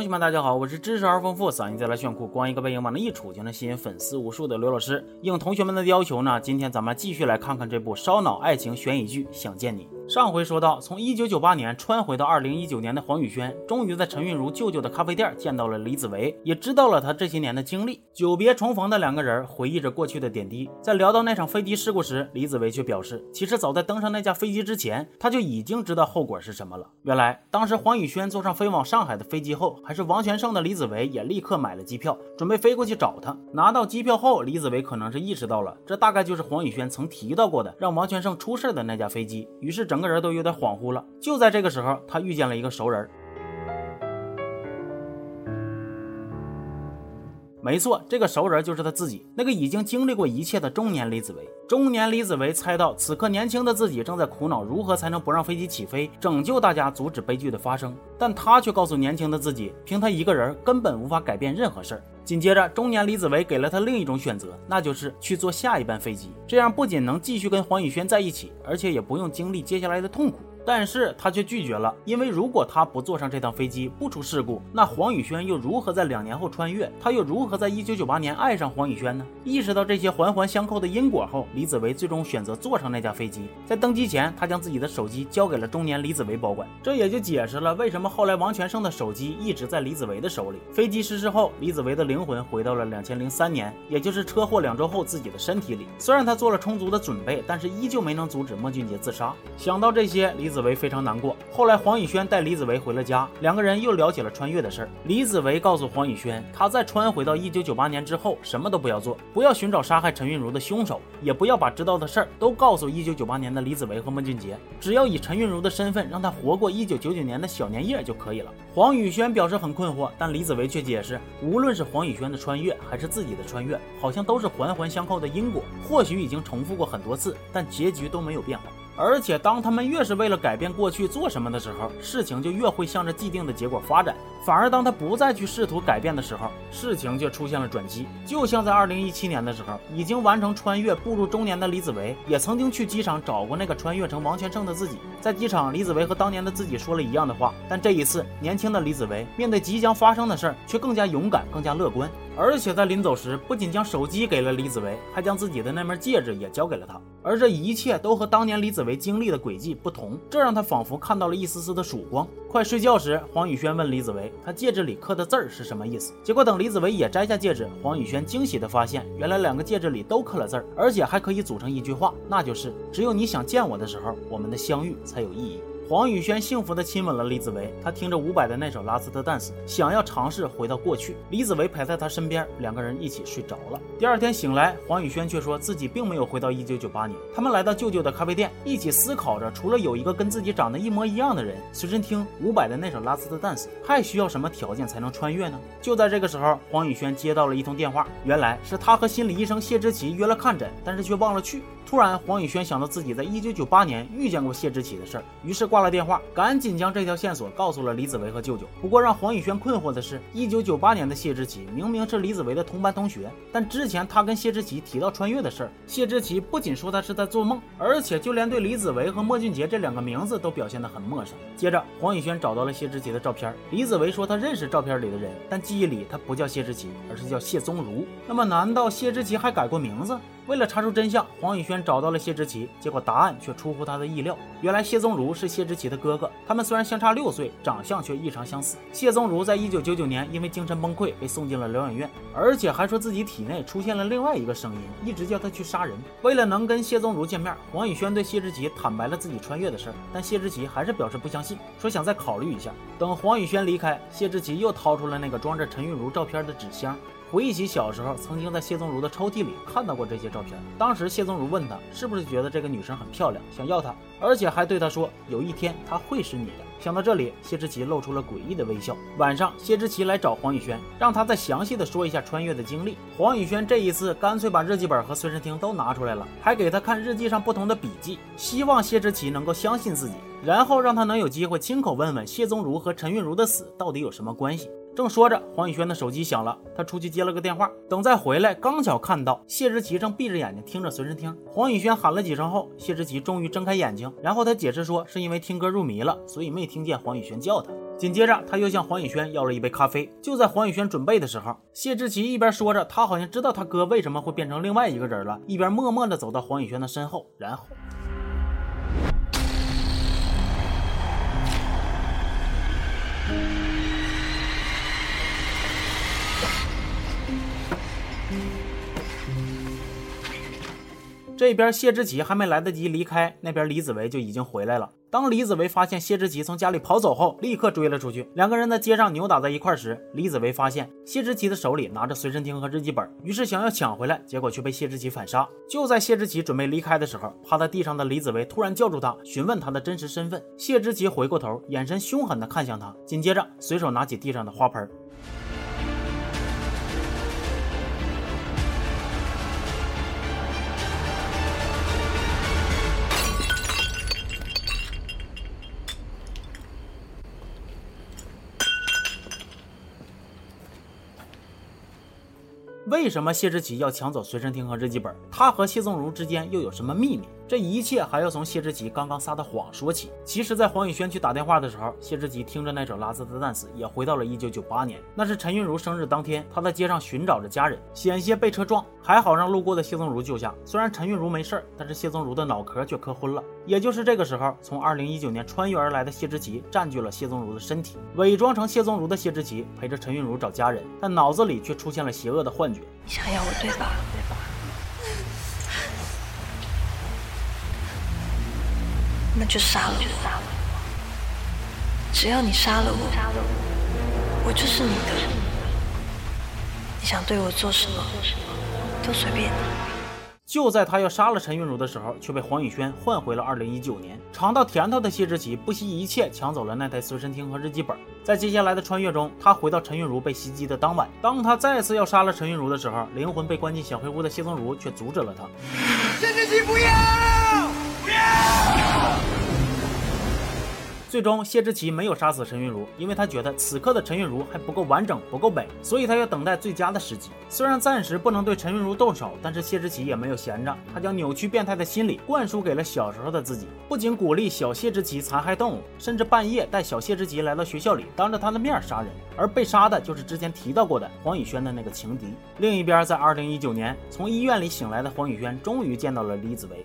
同学们，大家好，我是知识而丰富、嗓音再来炫酷、光一个背影往那一杵就能吸引粉丝无数的刘老师。应同学们的要求呢，今天咱们继续来看看这部烧脑爱情悬疑剧《想见你》。上回说到，从一九九八年穿回到二零一九年的黄宇轩，终于在陈韵如舅舅的咖啡店见到了李子维，也知道了他这些年的经历。久别重逢的两个人回忆着过去的点滴。在聊到那场飞机事故时，李子维却表示，其实早在登上那架飞机之前，他就已经知道后果是什么了。原来，当时黄宇轩坐上飞往上海的飞机后，还是王全胜的李子维也立刻买了机票，准备飞过去找他。拿到机票后，李子维可能是意识到了，这大概就是黄宇轩曾提到过的让王全胜出事的那架飞机，于是整整个人都有点恍惚了。就在这个时候，他遇见了一个熟人。没错，这个熟人就是他自己，那个已经经历过一切的中年李子维。中年李子维猜到，此刻年轻的自己正在苦恼如何才能不让飞机起飞，拯救大家，阻止悲剧的发生。但他却告诉年轻的自己，凭他一个人根本无法改变任何事儿。紧接着，中年李子维给了他另一种选择，那就是去坐下一班飞机，这样不仅能继续跟黄宇轩在一起，而且也不用经历接下来的痛苦。但是他却拒绝了，因为如果他不坐上这趟飞机，不出事故，那黄宇轩又如何在两年后穿越？他又如何在一九九八年爱上黄宇轩呢？意识到这些环环相扣的因果后，李子维最终选择坐上那架飞机。在登机前，他将自己的手机交给了中年李子维保管，这也就解释了为什么后来王全胜的手机一直在李子维的手里。飞机失事后，李子维的灵魂回到了两千零三年，也就是车祸两周后自己的身体里。虽然他做了充足的准备，但是依旧没能阻止莫俊杰自杀。想到这些，李子。子维非常难过。后来，黄宇轩带李子维回了家，两个人又聊起了穿越的事儿。李子维告诉黄宇轩，他在穿回到一九九八年之后，什么都不要做，不要寻找杀害陈韵如的凶手，也不要把知道的事儿都告诉一九九八年的李子维和莫俊杰，只要以陈韵如的身份让他活过一九九九年的小年夜就可以了。黄宇轩表示很困惑，但李子维却解释，无论是黄宇轩的穿越还是自己的穿越，好像都是环环相扣的因果，或许已经重复过很多次，但结局都没有变化。而且，当他们越是为了改变过去做什么的时候，事情就越会向着既定的结果发展。反而，当他不再去试图改变的时候，事情却出现了转机。就像在二零一七年的时候，已经完成穿越、步入中年的李子维，也曾经去机场找过那个穿越成王全胜的自己。在机场，李子维和当年的自己说了一样的话，但这一次，年轻的李子维面对即将发生的事儿，却更加勇敢、更加乐观。而且在临走时，不仅将手机给了李子维，还将自己的那枚戒指也交给了他。而这一切都和当年李子维经历的轨迹不同，这让他仿佛看到了一丝丝的曙光。快睡觉时，黄宇轩问李子维，他戒指里刻的字儿是什么意思？结果等李子维也摘下戒指，黄宇轩惊喜地发现，原来两个戒指里都刻了字儿，而且还可以组成一句话，那就是：只有你想见我的时候，我们的相遇才有意义。黄宇轩幸福地亲吻了李子维，他听着伍佰的那首《Last Dance》，想要尝试回到过去。李子维陪在他身边，两个人一起睡着了。第二天醒来，黄宇轩却说自己并没有回到1998年。他们来到舅舅的咖啡店，一起思考着，除了有一个跟自己长得一模一样的人随身听伍佰的那首《Last Dance》，还需要什么条件才能穿越呢？就在这个时候，黄宇轩接到了一通电话，原来是他和心理医生谢之奇约了看诊，但是却忘了去。突然，黄宇轩想到自己在一九九八年遇见过谢之奇的事儿，于是挂了电话，赶紧将这条线索告诉了李子维和舅舅。不过，让黄宇轩困惑的是，一九九八年的谢之奇明明是李子维的同班同学，但之前他跟谢之奇提到穿越的事儿，谢之奇不仅说他是在做梦，而且就连对李子维和莫俊杰这两个名字都表现得很陌生。接着，黄宇轩找到了谢之奇的照片，李子维说他认识照片里的人，但记忆里他不叫谢之奇，而是叫谢宗儒。那么，难道谢之奇还改过名字？为了查出真相，黄宇轩找到了谢之奇，结果答案却出乎他的意料。原来谢宗儒是谢之奇的哥哥，他们虽然相差六岁，长相却异常相似。谢宗儒在一九九九年因为精神崩溃被送进了疗养院，而且还说自己体内出现了另外一个声音，一直叫他去杀人。为了能跟谢宗儒见面，黄宇轩对谢之奇坦白了自己穿越的事儿，但谢之奇还是表示不相信，说想再考虑一下。等黄宇轩离开，谢之奇又掏出了那个装着陈韵如照片的纸箱。回忆起小时候，曾经在谢宗儒的抽屉里看到过这些照片。当时谢宗儒问他，是不是觉得这个女生很漂亮，想要她，而且还对他说，有一天她会是你的。想到这里，谢之奇露出了诡异的微笑。晚上，谢之奇来找黄宇轩，让他再详细的说一下穿越的经历。黄宇轩这一次干脆把日记本和随身听都拿出来了，还给他看日记上不同的笔记，希望谢之奇能够相信自己，然后让他能有机会亲口问问谢宗儒和陈韵如的死到底有什么关系。正说着，黄宇轩的手机响了，他出去接了个电话。等再回来，刚巧看到谢之奇正闭着眼睛听着随身听。黄宇轩喊了几声后，谢之奇终于睁开眼睛，然后他解释说，是因为听歌入迷了，所以没听见黄宇轩叫他。紧接着，他又向黄宇轩要了一杯咖啡。就在黄宇轩准备的时候，谢志奇一边说着他好像知道他哥为什么会变成另外一个人了，一边默默地走到黄宇轩的身后，然后。这边谢之奇还没来得及离开，那边李子维就已经回来了。当李子维发现谢之奇从家里跑走后，立刻追了出去。两个人在街上扭打在一块时，李子维发现谢之奇的手里拿着随身听和日记本，于是想要抢回来，结果却被谢之奇反杀。就在谢之奇准备离开的时候，趴在地上的李子维突然叫住他，询问他的真实身份。谢之奇回过头，眼神凶狠地看向他，紧接着随手拿起地上的花盆。为什么谢之奇要抢走随身听和日记本？他和谢宗儒之间又有什么秘密？这一切还要从谢之奇刚刚撒的谎说起。其实，在黄宇轩去打电话的时候，谢之奇听着那首《拉兹的旦斯》，也回到了1998年。那是陈韵如生日当天，他在街上寻找着家人，险些被车撞，还好让路过的谢宗儒救下。虽然陈韵如没事但是谢宗儒的脑壳却磕昏了。也就是这个时候，从2019年穿越而来的谢之奇占据了谢宗儒的身体，伪装成谢宗儒的谢之奇陪着陈韵如找家人，但脑子里却出现了邪恶的幻觉。你想要我对吧？那就杀了我！只要你杀了我，我就是你的。你想对我做什么，都随便你。就在他要杀了陈韵如的时候，却被黄宇轩换回了2019年。尝到甜头的谢之奇不惜一切抢走了那台随身听和日记本。在接下来的穿越中，他回到陈韵如被袭击的当晚。当他再次要杀了陈韵如的时候，灵魂被关进小黑屋的谢宗儒却阻止了他。谢之奇，不要！最终，谢之奇没有杀死陈韵如，因为他觉得此刻的陈韵如还不够完整、不够美，所以他要等待最佳的时机。虽然暂时不能对陈韵如动手，但是谢之奇也没有闲着，他将扭曲变态的心理灌输给了小时候的自己，不仅鼓励小谢之奇残害动物，甚至半夜带小谢之奇来到学校里，当着他的面杀人，而被杀的就是之前提到过的黄宇轩的那个情敌。另一边，在二零一九年，从医院里醒来的黄宇轩终于见到了李子维。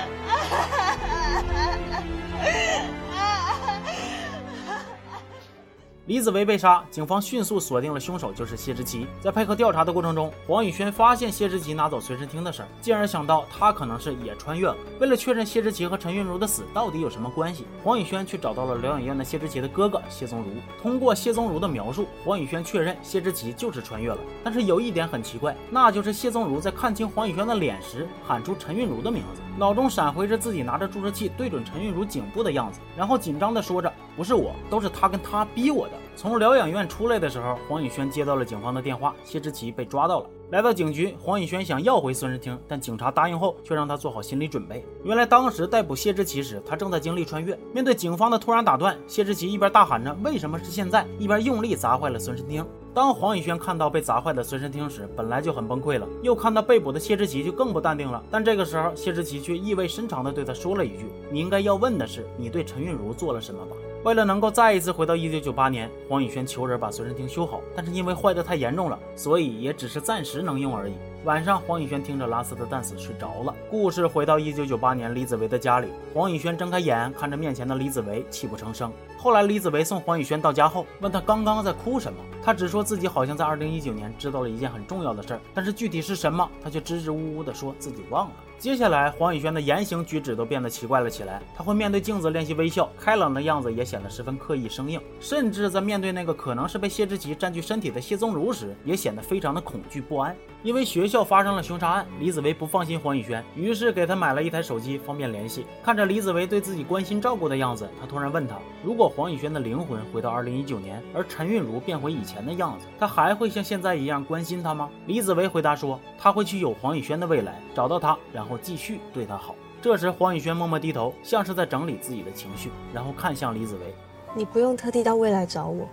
李子维被杀，警方迅速锁定了凶手就是谢之奇。在配合调查的过程中，黄宇轩发现谢之奇拿走随身听的事儿，进而想到他可能是也穿越了。为了确认谢之奇和陈韵如的死到底有什么关系，黄宇轩去找到了疗养院的谢之奇的哥哥谢宗儒。通过谢宗儒的描述，黄宇轩确认谢之奇就是穿越了。但是有一点很奇怪，那就是谢宗儒在看清黄宇轩的脸时，喊出陈韵如的名字，脑中闪回着自己拿着注射器对准陈韵如颈部的样子，然后紧张地说着：“不是我，都是他跟他逼我的。”从疗养院出来的时候，黄宇轩接到了警方的电话，谢志奇被抓到了。来到警局，黄宇轩想要回孙身厅，但警察答应后却让他做好心理准备。原来当时逮捕谢志奇时，他正在经历穿越。面对警方的突然打断，谢志奇一边大喊着“为什么是现在”，一边用力砸坏了孙身厅。当黄宇轩看到被砸坏的随身听时，本来就很崩溃了，又看到被捕的谢志奇，就更不淡定了。但这个时候，谢志奇却意味深长地对他说了一句：“你应该要问的是，你对陈韵如做了什么吧？”为了能够再一次回到1998年，黄宇轩求人把随身听修好，但是因为坏得太严重了，所以也只是暂时能用而已。晚上，黄宇轩听着拉斯的弹死睡着了。故事回到一九九八年，李子维的家里，黄宇轩睁开眼，看着面前的李子维，泣不成声。后来，李子维送黄宇轩到家后，问他刚刚在哭什么，他只说自己好像在二零一九年知道了一件很重要的事儿，但是具体是什么，他却支支吾吾地说自己忘了。接下来，黄宇轩的言行举止都变得奇怪了起来。他会面对镜子练习微笑，开朗的样子也显得十分刻意生硬。甚至在面对那个可能是被谢之奇占据身体的谢宗儒时，也显得非常的恐惧不安。因为学校发生了凶杀案，李子维不放心黄宇轩，于是给他买了一台手机，方便联系。看着李子维对自己关心照顾的样子，他突然问他：如果黄宇轩的灵魂回到二零一九年，而陈韵如变回以前的样子，他还会像现在一样关心他吗？李子维回答说：他会去有黄宇轩的未来，找到他，然后继续对他好。这时，黄宇轩默默低头，像是在整理自己的情绪，然后看向李子维：你不用特地到未来找我。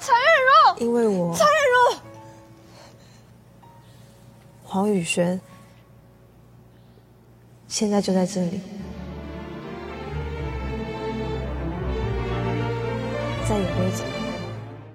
陈韵如，因为我陈黄宇轩现在就在这里，再也不会走。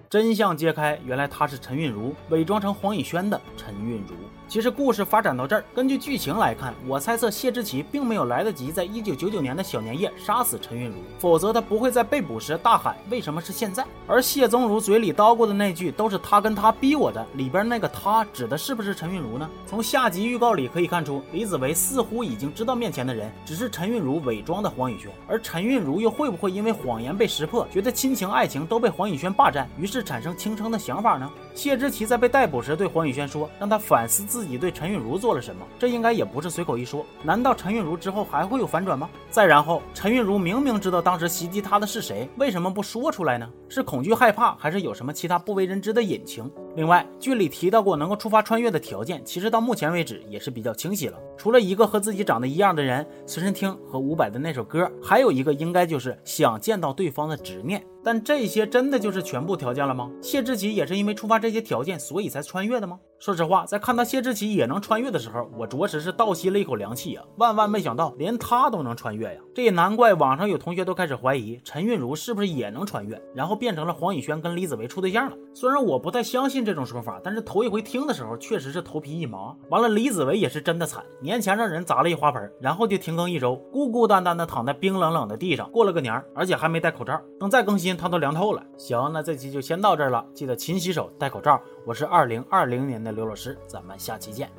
真相揭开，原来他是陈韵如，伪装成黄以轩的陈韵如。其实故事发展到这儿，根据剧情来看，我猜测谢之奇并没有来得及在一九九九年的小年夜杀死陈韵如，否则他不会在被捕时大喊“为什么是现在”。而谢宗儒嘴里叨咕的那句“都是他跟他逼我的”，里边那个他指的是不是陈韵如呢？从下集预告里可以看出，李子维似乎已经知道面前的人只是陈韵如伪装的黄以轩，而陈韵如又会不会因为谎言被识破，觉得亲情爱情都被黄以轩霸占，于是是产生轻生的想法呢？谢之奇在被逮捕时对黄宇轩说，让他反思自己对陈韵如做了什么，这应该也不是随口一说。难道陈韵如之后还会有反转吗？再然后，陈韵如明明知道当时袭击她的是谁，为什么不说出来呢？是恐惧害怕，还是有什么其他不为人知的隐情？另外，剧里提到过能够触发穿越的条件，其实到目前为止也是比较清晰了。除了一个和自己长得一样的人随身听和伍佰的那首歌，还有一个应该就是想见到对方的执念。但这些真的就是全部条件了吗？谢志奇也是因为触发这这些条件，所以才穿越的吗？说实话，在看到谢志奇也能穿越的时候，我着实是倒吸了一口凉气啊！万万没想到，连他都能穿越呀！这也难怪网上有同学都开始怀疑陈韵如是不是也能穿越，然后变成了黄以轩跟李子维处对象了。虽然我不太相信这种说法，但是头一回听的时候，确实是头皮一麻。完了，李子维也是真的惨，年前让人砸了一花盆，然后就停更一周，孤孤单单的躺在冰冷冷的地上过了个年，而且还没戴口罩。等再更新。他都凉透了。行，那这期就先到这儿了。记得勤洗手，戴口罩。我是二零二零年刘老师，咱们下期见。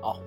好。